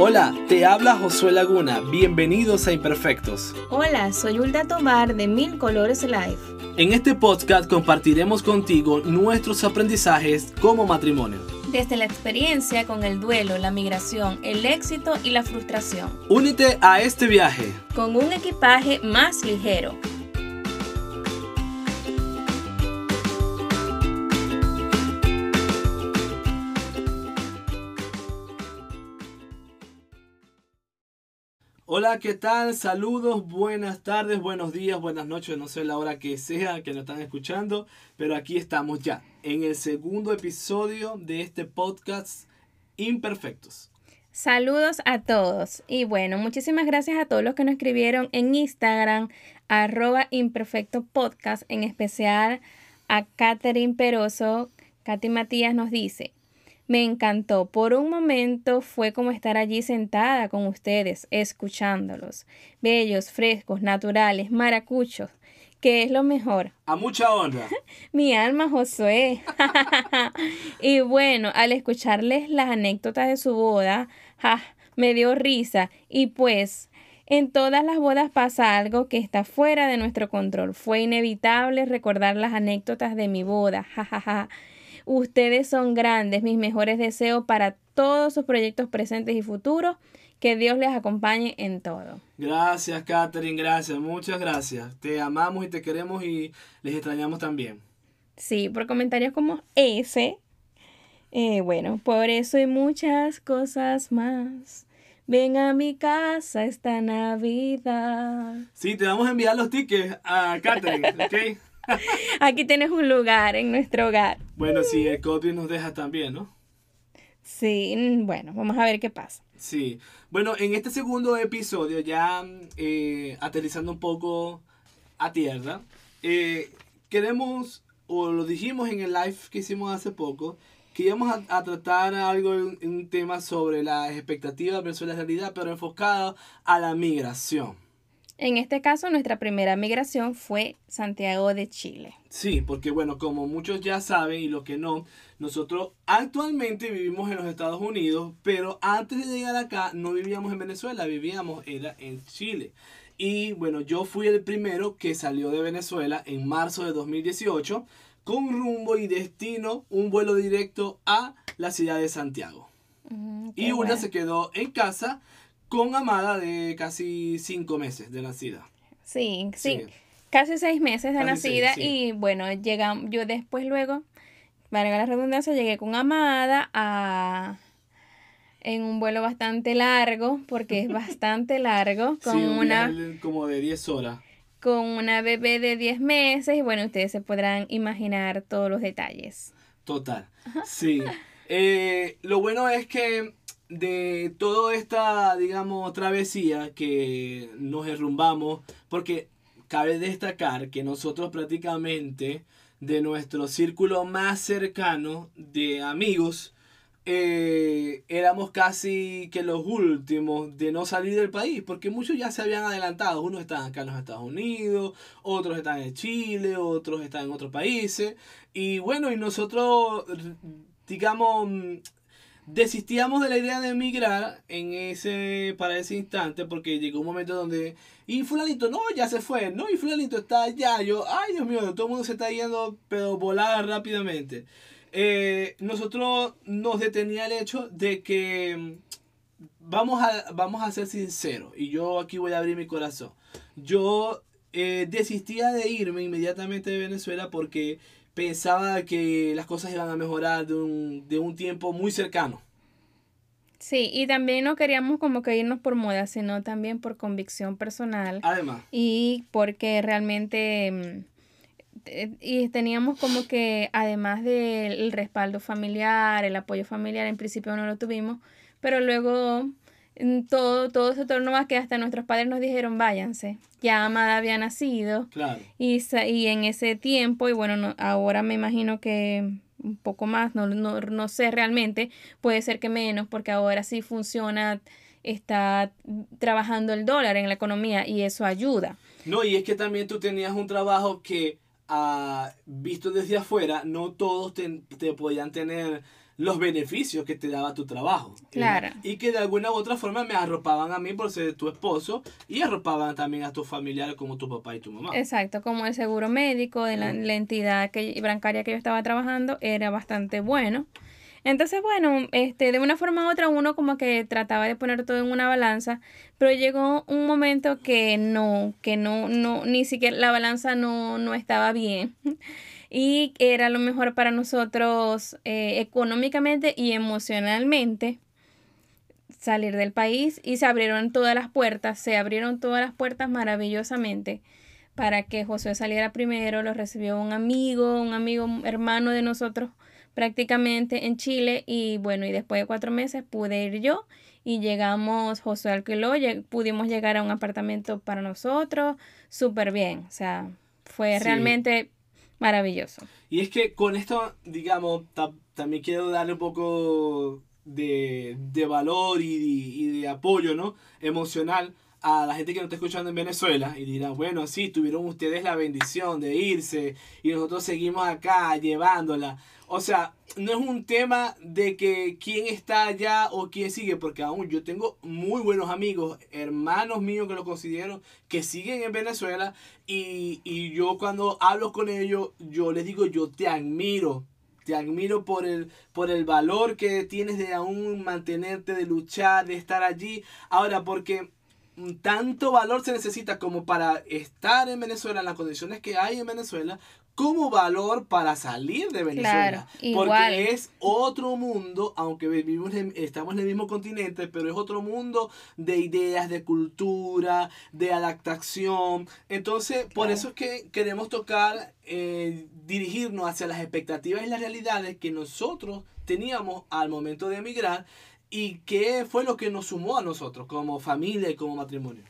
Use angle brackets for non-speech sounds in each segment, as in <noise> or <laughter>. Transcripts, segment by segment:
Hola, te habla Josué Laguna. Bienvenidos a Imperfectos. Hola, soy Hulda Tomar de Mil Colores Life. En este podcast compartiremos contigo nuestros aprendizajes como matrimonio. Desde la experiencia con el duelo, la migración, el éxito y la frustración. Únete a este viaje con un equipaje más ligero Hola, ¿qué tal? Saludos, buenas tardes, buenos días, buenas noches, no sé la hora que sea que nos están escuchando, pero aquí estamos ya en el segundo episodio de este podcast Imperfectos. Saludos a todos y bueno, muchísimas gracias a todos los que nos escribieron en Instagram, arroba imperfecto podcast, en especial a Catherine Peroso. Katy Matías nos dice, me encantó. Por un momento fue como estar allí sentada con ustedes, escuchándolos. Bellos, frescos, naturales, maracuchos. ¿Qué es lo mejor? A mucha honra. <laughs> Mi alma, Josué. <laughs> y bueno, al escucharles las anécdotas de su boda, me dio risa. Y pues, en todas las bodas pasa algo que está fuera de nuestro control. Fue inevitable recordar las anécdotas de mi boda. Ja, Ustedes son grandes, mis mejores deseos para todos sus proyectos presentes y futuros. Que Dios les acompañe en todo. Gracias, Catherine, gracias, muchas gracias. Te amamos y te queremos y les extrañamos también. Sí, por comentarios como ese. Eh, bueno, por eso y muchas cosas más. Ven a mi casa esta Navidad. Sí, te vamos a enviar los tickets a Catherine, <laughs> ¿ok? <laughs> Aquí tienes un lugar en nuestro hogar. Bueno, si el COVID nos deja también, ¿no? Sí, bueno, vamos a ver qué pasa. Sí, bueno, en este segundo episodio, ya eh, aterrizando un poco a tierra, eh, queremos, o lo dijimos en el live que hicimos hace poco, que íbamos a, tratar algo, un, tema sobre las expectativas versus la realidad, pero enfocado a la migración. En este caso, nuestra primera migración fue Santiago de Chile. Sí, porque bueno, como muchos ya saben y los que no, nosotros actualmente vivimos en los Estados Unidos, pero antes de llegar acá no vivíamos en Venezuela, vivíamos era en Chile. Y bueno, yo fui el primero que salió de Venezuela en marzo de 2018 con rumbo y destino un vuelo directo a la ciudad de Santiago. Mm, y una se quedó en casa con Amada de casi cinco meses de nacida. Sí, sí, casi seis meses de nacida y bueno, llegamos, yo después luego, para la redundancia, llegué con Amada a en un vuelo bastante largo, porque es bastante <laughs> largo, con una... como de 10 horas. Con una bebé de 10 meses y bueno, ustedes se podrán imaginar todos los detalles. Total, sí. Eh, lo bueno es que de toda esta, digamos, travesía que nos derrumbamos, porque cabe destacar que nosotros prácticamente de nuestro círculo más cercano de amigos, eh, éramos casi que los últimos de no salir del país, porque muchos ya se habían adelantado. Unos están acá en los Estados Unidos, otros están en Chile, otros están en otros países. Y bueno, y nosotros, digamos, desistíamos de la idea de emigrar en ese, para ese instante porque llegó un momento donde, y fulanito, no, ya se fue, no, y fulanito está allá, yo, ay Dios mío, todo el mundo se está yendo, pero volada rápidamente. Eh, nosotros nos detenía el hecho de que vamos a, vamos a ser sinceros, y yo aquí voy a abrir mi corazón. Yo eh, desistía de irme inmediatamente de Venezuela porque pensaba que las cosas iban a mejorar de un, de un tiempo muy cercano. Sí, y también no queríamos como que irnos por moda, sino también por convicción personal. Además. Y porque realmente mm, y teníamos como que además del respaldo familiar, el apoyo familiar, en principio no lo tuvimos, pero luego todo, todo se tornó a que hasta nuestros padres nos dijeron váyanse. Ya Amada había nacido. Claro. Y, y en ese tiempo, y bueno, ahora me imagino que un poco más, no, no, no sé realmente, puede ser que menos, porque ahora sí funciona, está trabajando el dólar en la economía y eso ayuda. No, y es que también tú tenías un trabajo que, ah, visto desde afuera, no todos te, te podían tener los beneficios que te daba tu trabajo. Claro. Y que de alguna u otra forma me arropaban a mí por ser tu esposo y arropaban también a tus familiares como tu papá y tu mamá. Exacto, como el seguro médico de la, la entidad que, bancaria que yo estaba trabajando era bastante bueno. Entonces, bueno, este, de una forma u otra uno como que trataba de poner todo en una balanza, pero llegó un momento que no, que no, no, ni siquiera la balanza no, no estaba bien. Y era lo mejor para nosotros eh, económicamente y emocionalmente salir del país. Y se abrieron todas las puertas, se abrieron todas las puertas maravillosamente para que José saliera primero, lo recibió un amigo, un amigo hermano de nosotros prácticamente en Chile. Y bueno, y después de cuatro meses pude ir yo y llegamos, José alquiló, pudimos llegar a un apartamento para nosotros, súper bien, o sea, fue realmente maravilloso. Y es que con esto, digamos, también quiero darle un poco de, de valor y, y de apoyo, ¿no? Emocional a la gente que nos está escuchando en Venezuela y dirán, bueno, sí, tuvieron ustedes la bendición de irse y nosotros seguimos acá llevándola. O sea, no es un tema de que quién está allá o quién sigue, porque aún yo tengo muy buenos amigos, hermanos míos que lo considero, que siguen en Venezuela y, y yo cuando hablo con ellos, yo les digo, yo te admiro, te admiro por el, por el valor que tienes de aún mantenerte, de luchar, de estar allí. Ahora, porque tanto valor se necesita como para estar en Venezuela, en las condiciones que hay en Venezuela, como valor para salir de Venezuela. porque es otro mundo, aunque vivimos estamos en el mismo continente, pero es otro mundo de ideas, de cultura, de adaptación. Entonces, por eso es que queremos tocar, eh, dirigirnos hacia las expectativas y las realidades que nosotros teníamos al momento de emigrar y qué fue lo que nos sumó a nosotros como familia y como matrimonio.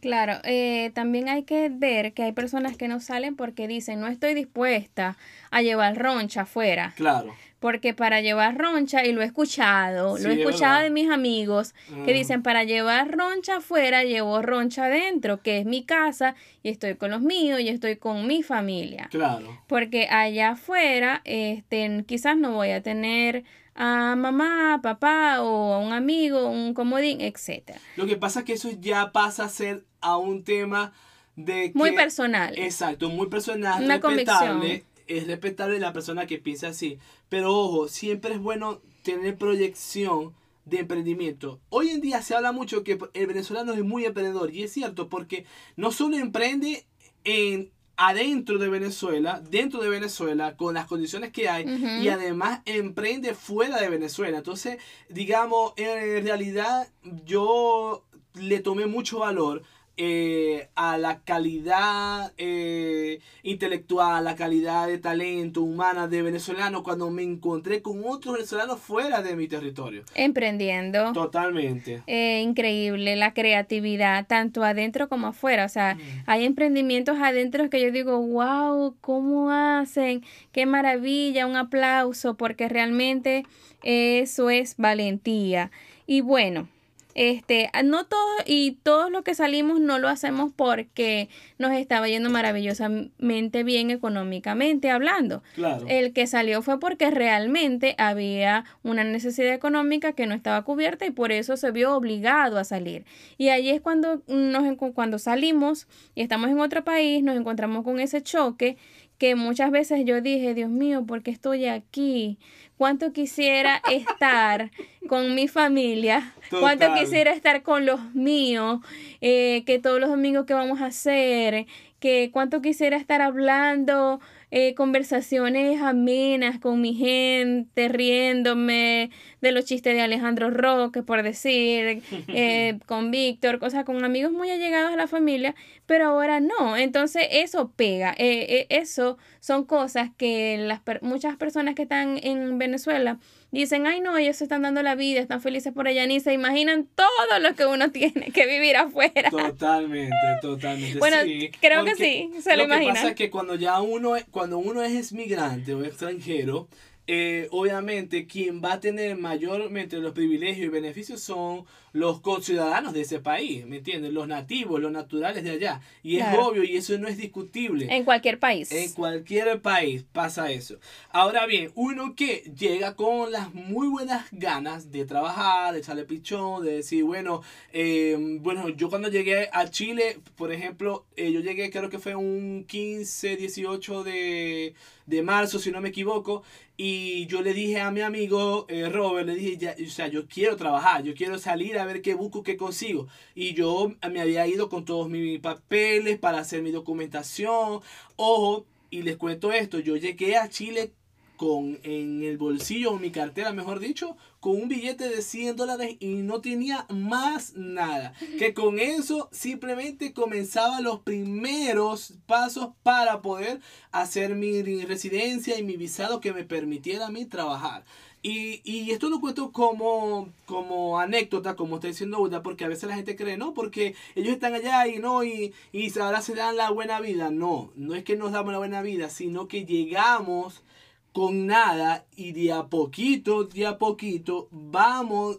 Claro, eh, también hay que ver que hay personas que no salen porque dicen, no estoy dispuesta a llevar roncha afuera. Claro. Porque para llevar roncha, y lo he escuchado, lo he escuchado de mis amigos, que dicen, para llevar roncha afuera, llevo roncha adentro, que es mi casa, y estoy con los míos, y estoy con mi familia. Claro. Porque allá afuera, este, quizás no voy a tener a mamá, papá o a un amigo, un comodín, etc. Lo que pasa es que eso ya pasa a ser a un tema de... muy personal. Exacto, muy personal, Una respetable. Es respetable la persona que piensa así. Pero ojo, siempre es bueno tener proyección de emprendimiento. Hoy en día se habla mucho que el venezolano es muy emprendedor y es cierto porque no solo emprende en adentro de Venezuela, dentro de Venezuela, con las condiciones que hay, y además emprende fuera de Venezuela. Entonces, digamos, en realidad yo le tomé mucho valor eh, a la calidad eh, intelectual, la calidad de talento humana de venezolano cuando me encontré con otros venezolanos fuera de mi territorio. Emprendiendo. Totalmente. Eh, increíble la creatividad, tanto adentro como afuera. O sea, mm. hay emprendimientos adentro que yo digo, wow, ¿cómo hacen? Qué maravilla, un aplauso, porque realmente eso es valentía. Y bueno, este, ah, no todo y todos los que salimos no lo hacemos porque nos estaba yendo maravillosamente bien económicamente hablando. El que salió fue porque realmente había una necesidad económica que no estaba cubierta y por eso se vio obligado a salir. Y ahí es cuando nos cuando salimos y estamos en otro país, nos encontramos con ese choque que muchas veces yo dije, Dios mío, ¿por qué estoy aquí? cuánto quisiera estar con mi familia, cuánto quisiera estar con los míos, eh, que todos los domingos que vamos a hacer, que cuánto quisiera estar hablando eh, conversaciones amenas con mi gente, riéndome de los chistes de Alejandro Roque, por decir, <laughs> eh, con Víctor, cosas con amigos muy allegados a la familia, pero ahora no. Entonces eso pega. Eh, eso son cosas que las muchas personas que están en Venezuela dicen, ay no, ellos se están dando la vida, están felices por allá, ni se imaginan todo lo que uno <laughs> tiene que vivir afuera. Totalmente, totalmente. Bueno, creo que sí, se lo, lo que pasa es que cuando ya uno, cuando uno es migrante o extranjero, eh, obviamente quien va a tener mayormente los privilegios y beneficios son los conciudadanos de ese país, ¿me entiendes? Los nativos, los naturales de allá. Y es obvio y eso no es discutible. En cualquier país. En cualquier país pasa eso. Ahora bien, uno que llega con las muy buenas ganas de trabajar, de echarle pichón, de decir, bueno, eh, bueno, yo cuando llegué a Chile, por ejemplo, eh, yo llegué creo que fue un 15, 18 de, de marzo, si no me equivoco, y yo le dije a mi amigo eh, Robert, le dije, ya, o sea, yo quiero trabajar, yo quiero salir a ver qué busco, qué consigo. Y yo me había ido con todos mis papeles para hacer mi documentación. Ojo, y les cuento esto, yo llegué a Chile con en el bolsillo o mi cartera, mejor dicho, con un billete de 100 dólares y no tenía más nada. Que con eso simplemente comenzaba los primeros pasos para poder hacer mi residencia y mi visado que me permitiera a mí trabajar. Y, y, esto lo cuento como, como anécdota, como está diciendo Uda, porque a veces la gente cree, no, porque ellos están allá y no, y, y ahora se dan la buena vida. No, no es que nos damos la buena vida, sino que llegamos con nada y de a poquito, de a poquito vamos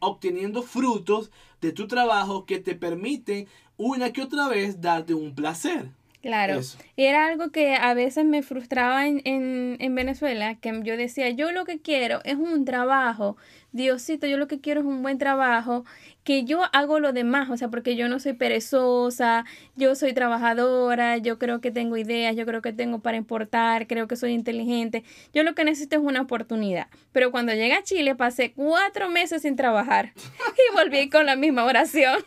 obteniendo frutos de tu trabajo que te permiten una que otra vez darte un placer. Claro. Y era algo que a veces me frustraba en, en, en, Venezuela, que yo decía, yo lo que quiero es un trabajo, Diosito, yo lo que quiero es un buen trabajo que yo hago lo demás, o sea, porque yo no soy perezosa, yo soy trabajadora, yo creo que tengo ideas, yo creo que tengo para importar, creo que soy inteligente. Yo lo que necesito es una oportunidad. Pero cuando llegué a Chile pasé cuatro meses sin trabajar <laughs> y volví con la misma oración.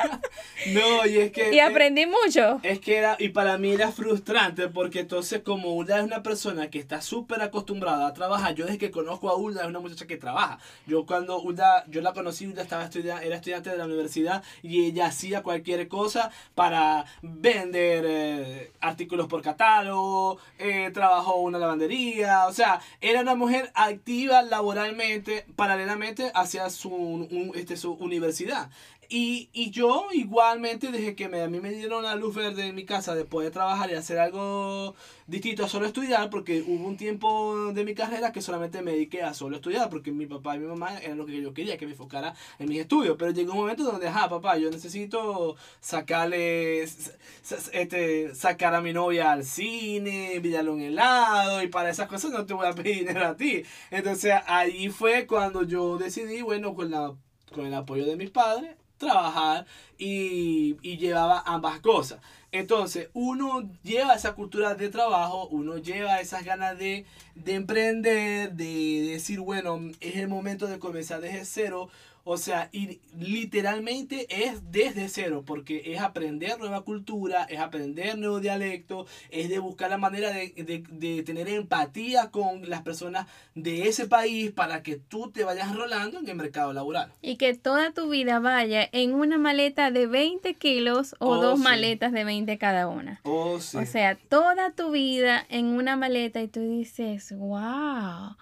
<laughs> no, y es que... Y aprendí mucho. Es que era, y para mí era frustrante porque entonces como Ulda es una persona que está súper acostumbrada a trabajar, yo desde que conozco a Ulda es una muchacha que trabaja. Yo cuando Ulda, yo la conocí, Ulda estaba estudiando era estudiante de la universidad y ella hacía cualquier cosa para vender eh, artículos por catálogo, eh, trabajó una lavandería, o sea, era una mujer activa laboralmente, paralelamente hacia su, este, su universidad. Y, y, yo igualmente, desde que me, a mí me dieron la luz verde en mi casa de poder trabajar y hacer algo distinto a solo estudiar, porque hubo un tiempo de mi carrera que solamente me dediqué a solo estudiar, porque mi papá y mi mamá eran lo que yo quería, que me enfocara en mis estudios. Pero llegó un momento donde, ah, papá, yo necesito sacarle, este, sacar a mi novia al cine, pillarle un helado, y para esas cosas no te voy a pedir dinero a ti. Entonces ahí fue cuando yo decidí, bueno, con, la, con el apoyo de mis padres, trabajar y, y, llevaba ambas cosas. Entonces, uno lleva esa cultura de trabajo, uno lleva esas ganas de, de emprender, de decir, bueno, es el momento de comenzar desde cero, o sea, y literalmente es desde cero, porque es aprender nueva cultura, es aprender nuevo dialecto, es de buscar la manera de, de, de, tener empatía con las personas de ese país para que tú te vayas rolando en el mercado laboral. Y que toda tu vida vaya en una maleta de 20 kilos o oh, dos maletas de 20 cada una. Oh, sí. O sea, toda tu vida en una maleta y tú dices, wow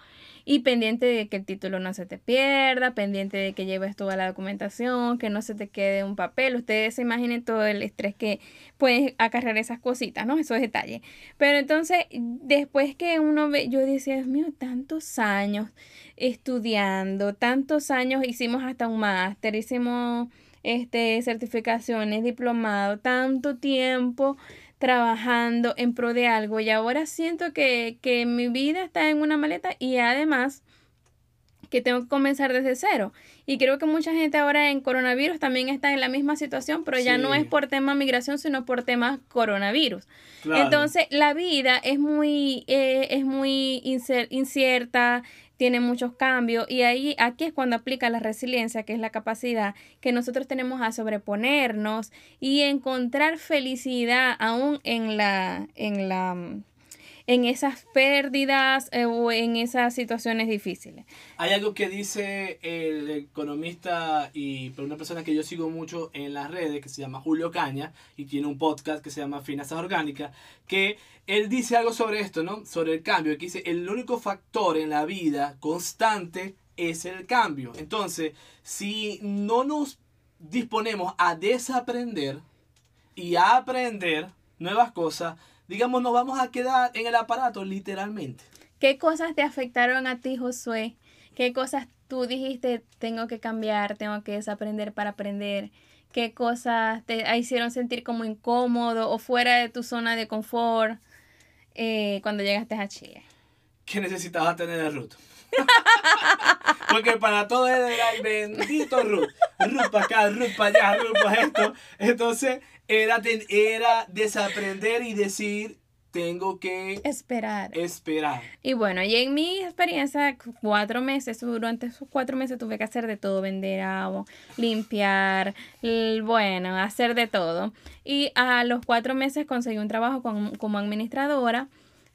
y pendiente de que el título no se te pierda, pendiente de que lleves toda la documentación, que no se te quede un papel. Ustedes se imaginen todo el estrés que pueden acarrear esas cositas, ¿no? Esos detalles. Pero entonces, después que uno ve, yo decía, Dios mío, tantos años estudiando, tantos años, hicimos hasta un máster, hicimos este, certificaciones, diplomado, tanto tiempo trabajando en pro de algo y ahora siento que, que mi vida está en una maleta y además que tengo que comenzar desde cero. Y creo que mucha gente ahora en coronavirus también está en la misma situación, pero ya no es por tema migración, sino por temas coronavirus. Entonces, la vida es muy, eh, es muy incierta, tiene muchos cambios y ahí aquí es cuando aplica la resiliencia, que es la capacidad que nosotros tenemos a sobreponernos y encontrar felicidad aún en la en la en esas pérdidas eh, o en esas situaciones difíciles. Hay algo que dice el economista y una persona que yo sigo mucho en las redes, que se llama Julio Caña, y tiene un podcast que se llama Finanzas Orgánicas, que él dice algo sobre esto, ¿no? Sobre el cambio, que dice, el único factor en la vida constante es el cambio. Entonces, si no nos disponemos a desaprender y a aprender nuevas cosas, digamos, nos vamos a quedar en el aparato literalmente. ¿Qué cosas te afectaron a ti, Josué? ¿Qué cosas tú dijiste, tengo que cambiar, tengo que desaprender para aprender? ¿Qué cosas te hicieron sentir como incómodo o fuera de tu zona de confort eh, cuando llegaste a Chile? ¿Qué necesitabas tener el Ruth? <laughs> Porque para todo era bendito Ruth. Ruth para acá, Ruth para allá, Ruth para esto. Entonces era, era desaprender y decir, tengo que esperar. Esperar. Y bueno, y en mi experiencia, cuatro meses, durante esos cuatro meses tuve que hacer de todo, vender agua, limpiar, bueno, hacer de todo. Y a los cuatro meses conseguí un trabajo como administradora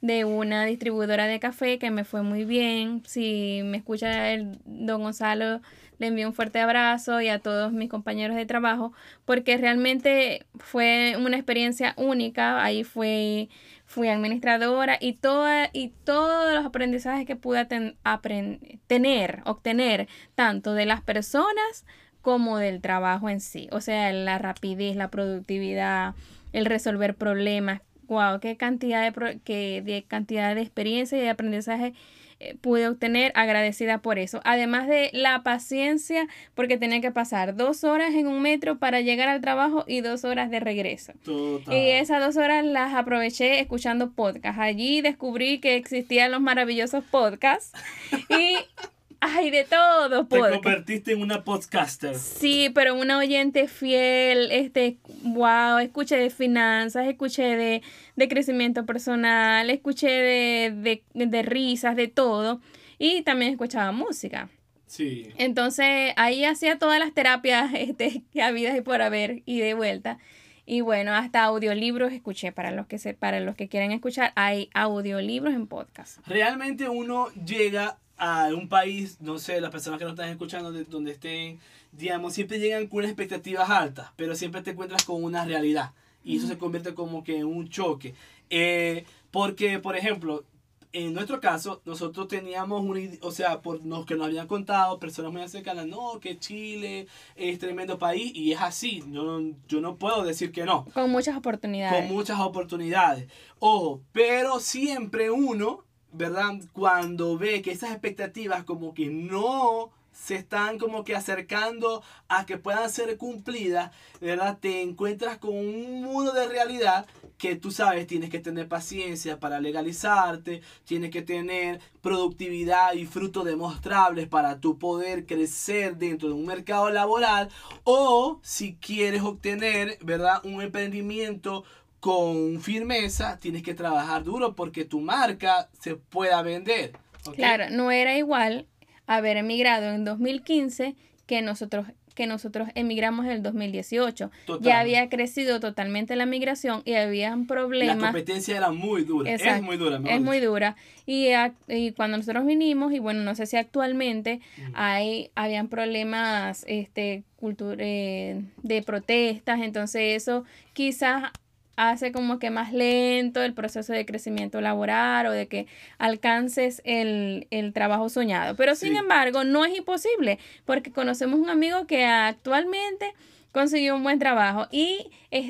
de una distribuidora de café que me fue muy bien. Si me escucha el don Gonzalo, le envío un fuerte abrazo y a todos mis compañeros de trabajo, porque realmente fue una experiencia única. Ahí fue fui administradora y, toda, y todos los aprendizajes que pude tener, obtener, tanto de las personas como del trabajo en sí. O sea, la rapidez, la productividad, el resolver problemas. Wow, qué cantidad de, que, de cantidad de experiencia y de aprendizaje eh, pude obtener agradecida por eso. Además de la paciencia, porque tenía que pasar dos horas en un metro para llegar al trabajo y dos horas de regreso. Y esas dos horas las aproveché escuchando podcasts. Allí descubrí que existían los maravillosos podcasts <laughs> y Ay, de todo. Te convertiste en una podcaster. Sí, pero una oyente fiel, este, wow, escuché de finanzas, escuché de, de crecimiento personal, escuché de, de, de risas, de todo. Y también escuchaba música. Sí. Entonces ahí hacía todas las terapias <laughs> este, que había y por haber y de vuelta. Y bueno, hasta audiolibros escuché para los que se, para los que quieren escuchar, hay audiolibros en podcast. Realmente uno llega a un país, no sé, las personas que nos están escuchando, de donde estén, digamos, siempre llegan con unas expectativas altas, pero siempre te encuentras con una realidad. Y eso se convierte como que en un choque. Eh, porque, por ejemplo, en nuestro caso, nosotros teníamos un, o sea, por los que nos habían contado, personas muy cercanas, no, que Chile es tremendo país, y es así, yo, yo no puedo decir que no. Con muchas oportunidades. Con muchas oportunidades. Ojo, pero siempre uno ¿verdad? Cuando ve que esas expectativas como que no se están como que acercando a que puedan ser cumplidas, ¿verdad? Te encuentras con un mundo de realidad que tú sabes, tienes que tener paciencia para legalizarte, tienes que tener productividad y frutos demostrables para tu poder crecer dentro de un mercado laboral o si quieres obtener, ¿verdad? Un emprendimiento con firmeza, tienes que trabajar duro porque tu marca se pueda vender. Claro, no era igual haber emigrado en 2015 que nosotros que nosotros emigramos en el 2018. Ya había crecido totalmente la migración y había problemas. La competencia era muy dura, es muy dura. Es muy dura. Y, y, cuando nosotros vinimos, y bueno, no sé si actualmente hay, habían problemas este, eh, de protestas, entonces eso quizás hace como que más lento el proceso de crecimiento laboral o de que alcances el, trabajo soñado. Pero sin embargo, no es imposible, porque conocemos un amigo que actualmente consiguió un buen trabajo y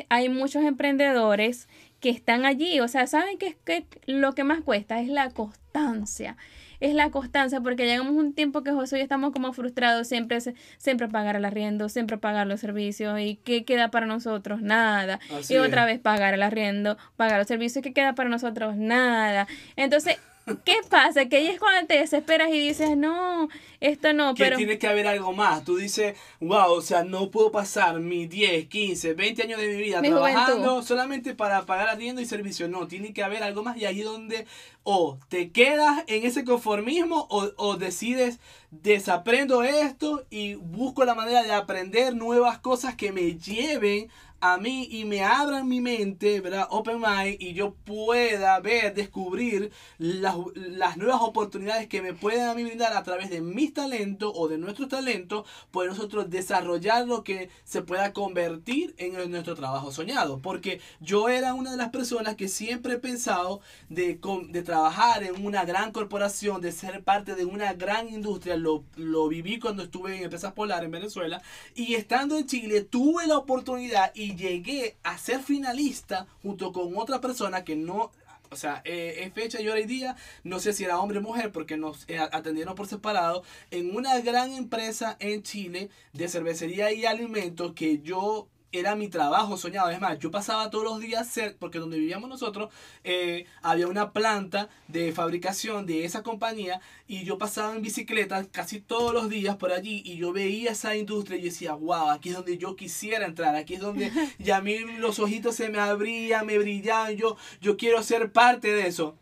hay muchos emprendedores que están allí. O sea, ¿saben qué que lo que más cuesta? Es la constancia es la constancia, porque llegamos un tiempo que José y estamos como frustrados, siempre, siempre pagar el arriendo, siempre pagar los servicios, y ¿qué queda para nosotros? Nada. y otra vez pagar el arriendo, pagar los servicios, ¿qué queda para nosotros? Nada. Entonces, ¿Qué pasa? Que ahí es cuando te desesperas y dices, no, esto no, que pero... tiene que haber algo más. Tú dices, wow, o sea, no puedo pasar mis 10, 15, 20 años de mi vida trabajando solamente para pagar arriendo y servicio. No, tiene que haber algo más y ahí es donde o te quedas en ese conformismo o, o decides, desaprendo esto y busco la manera de aprender nuevas cosas que me lleven a mí y me abran mi mente, ¿verdad? Open mind y yo pueda ver, descubrir las, las nuevas oportunidades que me pueden a mí brindar a través de mis talentos o de nuestros talentos, pues nosotros desarrollar lo que se pueda convertir en nuestro trabajo soñado. Porque yo era una de las personas que siempre he pensado de, de trabajar en una gran corporación, de ser parte de una gran industria. Lo, lo viví cuando estuve en Empresas Polar en Venezuela y estando en Chile tuve la oportunidad y llegué a ser finalista junto con otra persona que no O sea, eh, es fecha y hora y día, no sé si era hombre o mujer, porque nos eh, atendieron por separado, en una gran empresa en Chile de cervecería y alimentos que yo era mi trabajo soñado. Es más, yo pasaba todos los días, porque donde vivíamos nosotros eh, había una planta de fabricación de esa compañía y yo pasaba en bicicleta casi todos los días por allí y yo veía esa industria y decía, wow, aquí es donde yo quisiera entrar, aquí es donde <laughs> ya a mí los ojitos se me abrían, me brillaban, yo, yo quiero ser parte de eso.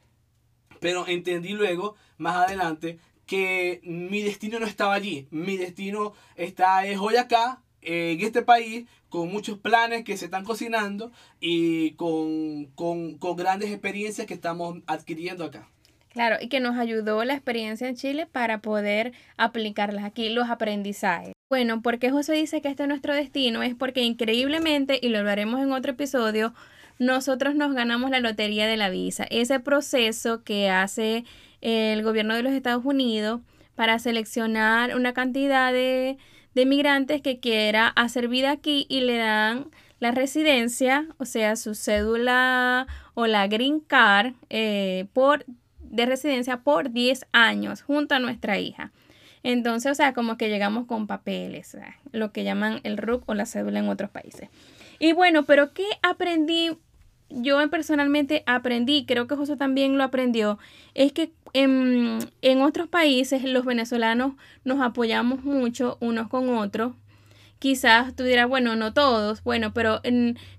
Pero entendí luego, más adelante, que mi destino no estaba allí. Mi destino está es hoy acá, en este país con muchos planes que se están cocinando y con, grandes experiencias que estamos adquiriendo acá. Claro, y que nos ayudó la experiencia en Chile para poder aplicarlas aquí, los aprendizajes. Bueno, porque José dice que este es nuestro destino? Es porque increíblemente, y lo hablaremos en otro episodio, nosotros nos ganamos la lotería de la visa. Ese proceso que hace el gobierno de los Estados Unidos para seleccionar una cantidad de, de migrantes que quiera hacer vida aquí y le dan la residencia, o sea, su cédula o la green card eh, por, de residencia por 10 años junto a nuestra hija. Entonces, o sea, como que llegamos con papeles, lo que llaman el RUC o la cédula en otros países. Y bueno, pero ¿qué aprendí yo personalmente aprendí, creo que José también lo aprendió, es que en, otros países los venezolanos nos apoyamos mucho unos con otros. Quizás tú dirás, bueno, no todos, bueno, pero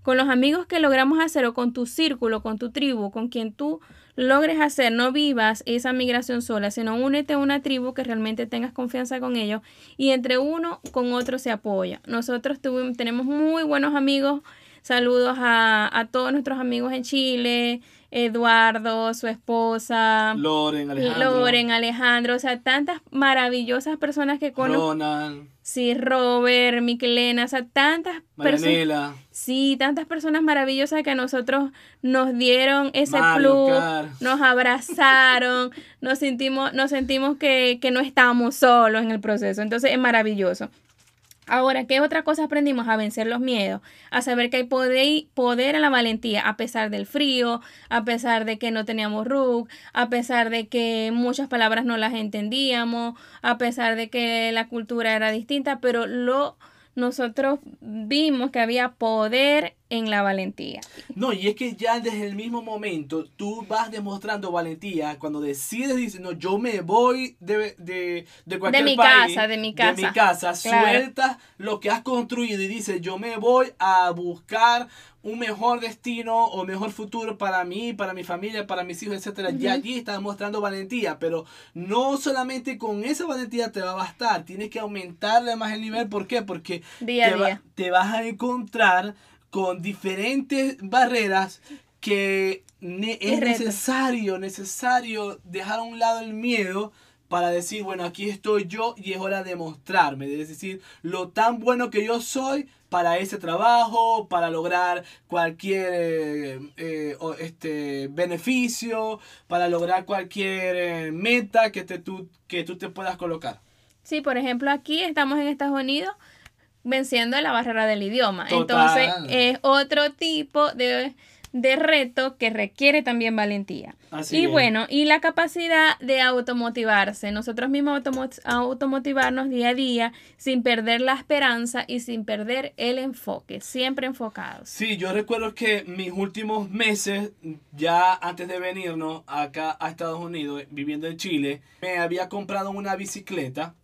con los amigos que logramos hacer o con tu círculo, con tu tribu, con quien tú logres hacer, no vivas esa migración sola, sino únete a una tribu que realmente tengas confianza con ellos y entre uno con otro se apoya. Nosotros tuvimos, tenemos muy buenos amigos Saludos a, todos nuestros amigos en Chile, Eduardo, su esposa, Loren, Alejandro. Loren, Alejandro, o sea, tantas maravillosas personas que conozco. Ronald. Sí, Robert, Miquelena, o sea, tantas personas. Sí, tantas personas maravillosas que a nosotros nos dieron ese plus, nos abrazaron, nos sentimos, nos sentimos que, que no estábamos solos en el proceso. Entonces es maravilloso. Ahora, ¿qué otra cosa aprendimos? A vencer los miedos, a saber que hay poder, poder en la valentía, a pesar del frío, a pesar de que no teníamos RUC, a pesar de que muchas palabras no las entendíamos, a pesar de que la cultura era distinta, pero lo nosotros vimos que había poder en la valentía. No, y es que ya desde el mismo momento tú vas demostrando valentía cuando decides, dices, no, yo me voy de, de, de cualquier de mi casa, de mi casa. De mi casa, sueltas lo que has construido y dices, yo me voy a buscar un mejor destino o mejor futuro para mí, para mi familia, para mis hijos, etcétera. Ya allí estás mostrando valentía, pero no solamente con esa valentía te va a bastar, tienes que aumentarle más el nivel. ¿Por qué? Porque te, te vas a encontrar con diferentes barreras que es necesario, necesario dejar a un lado el miedo para decir, bueno, aquí estoy yo y es hora de mostrarme, es decir, lo tan bueno que yo soy para ese trabajo, para lograr cualquier eh, eh, este, beneficio, para lograr cualquier eh, meta que, te, tú, que tú te puedas colocar. Sí, por ejemplo, aquí estamos en Estados Unidos venciendo la barrera del idioma. Entonces es otro tipo de, reto que requiere también valentía. y bueno, y la capacidad de automotivarse, nosotros mismos automotivarnos día a día sin perder la esperanza y sin perder el enfoque, siempre enfocados. Sí, yo recuerdo que mis últimos meses, ya antes de venirnos acá a Estados Unidos, viviendo en Chile, me había comprado una bicicleta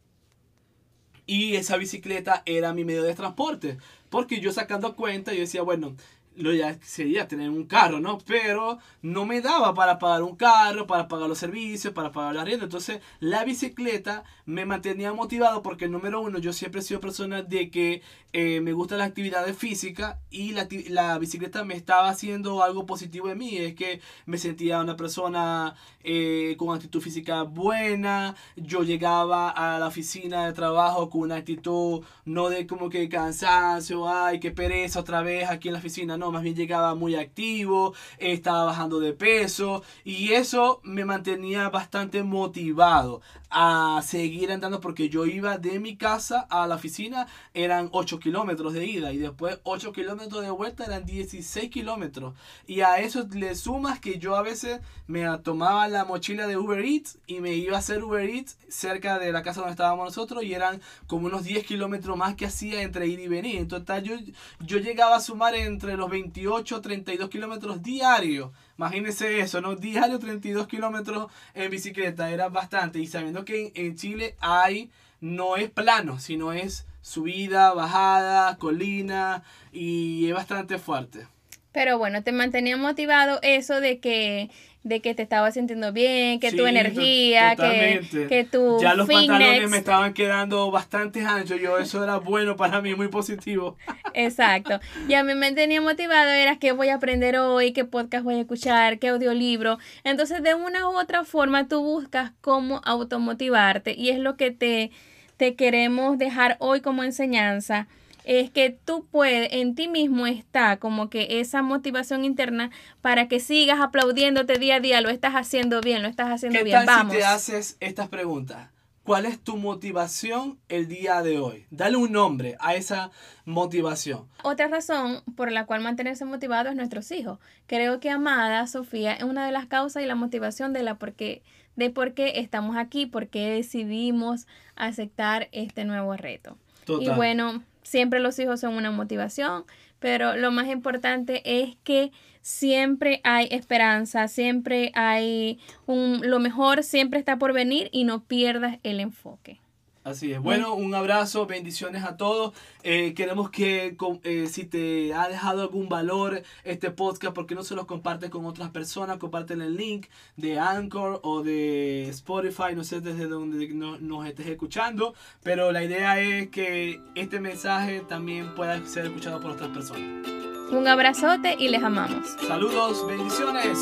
y esa bicicleta era mi medio de transporte. Porque yo sacando cuenta, yo decía, bueno, lo ya sería tener un carro, ¿no? Pero no me daba para pagar un carro, para pagar los servicios, para pagar la rienda. Entonces, la bicicleta me mantenía motivado porque, número uno, yo siempre he sido persona de que eh, me gusta la actividad física y la, la, bicicleta me estaba haciendo algo positivo en mí. Es que me sentía una persona eh, con actitud física buena. Yo llegaba a la oficina de trabajo con una actitud no de como que cansancio, ay, qué pereza otra vez aquí en la oficina no, más bien llegaba muy activo, estaba bajando de peso y eso me mantenía bastante motivado. A seguir andando porque yo iba de mi casa a la oficina, eran 8 kilómetros de ida y después 8 kilómetros de vuelta eran 16 kilómetros. Y a eso le sumas que yo a veces me tomaba la mochila de Uber Eats y me iba a hacer Uber Eats cerca de la casa donde estábamos nosotros y eran como unos 10 kilómetros más que hacía entre ir y venir. En total yo, yo llegaba a sumar entre los 28 32 kilómetros diarios Imagínense eso, ¿no? Diario 32 kilómetros en bicicleta, era bastante. Y sabiendo que en, Chile hay, no es plano, sino es subida, bajada, colina y es bastante fuerte. Pero bueno, te mantenía motivado eso de que de que te estaba sintiendo bien, que tu energía, que, que tu Ya los pantalones me estaban quedando bastante anchos, yo eso era bueno para mí, muy positivo. Exacto. Y a mí me tenía motivado era que voy a aprender hoy, qué podcast voy a escuchar, qué audiolibro. Entonces, de una u otra forma tú buscas cómo automotivarte y es lo que te te queremos dejar hoy como enseñanza es que tú puedes, en ti mismo está como que esa motivación interna para que sigas aplaudiéndote día a día, lo estás haciendo bien, lo estás haciendo ¿Qué bien. Tal Si te haces estas preguntas. ¿Cuál es tu motivación el día de hoy? Dale un nombre a esa motivación. Otra razón por la cual mantenerse motivado es nuestros hijos. Creo que Amada, Sofía, es una de las causas y la motivación de la porque de por qué estamos aquí, por qué decidimos aceptar este nuevo reto. Y bueno, siempre los hijos son una motivación, pero lo más importante es que siempre hay esperanza, siempre hay un, lo mejor siempre está por venir y no pierdas el enfoque. Así es. Bueno, un abrazo, bendiciones a todos. Eh, queremos que eh, si te ha dejado algún valor este podcast, porque no se los compartes con otras personas, comparten el link de Anchor o de Spotify, no sé desde dónde nos estés escuchando, pero la idea es que este mensaje también pueda ser escuchado por otras personas. Un abrazote y les amamos. Saludos, bendiciones.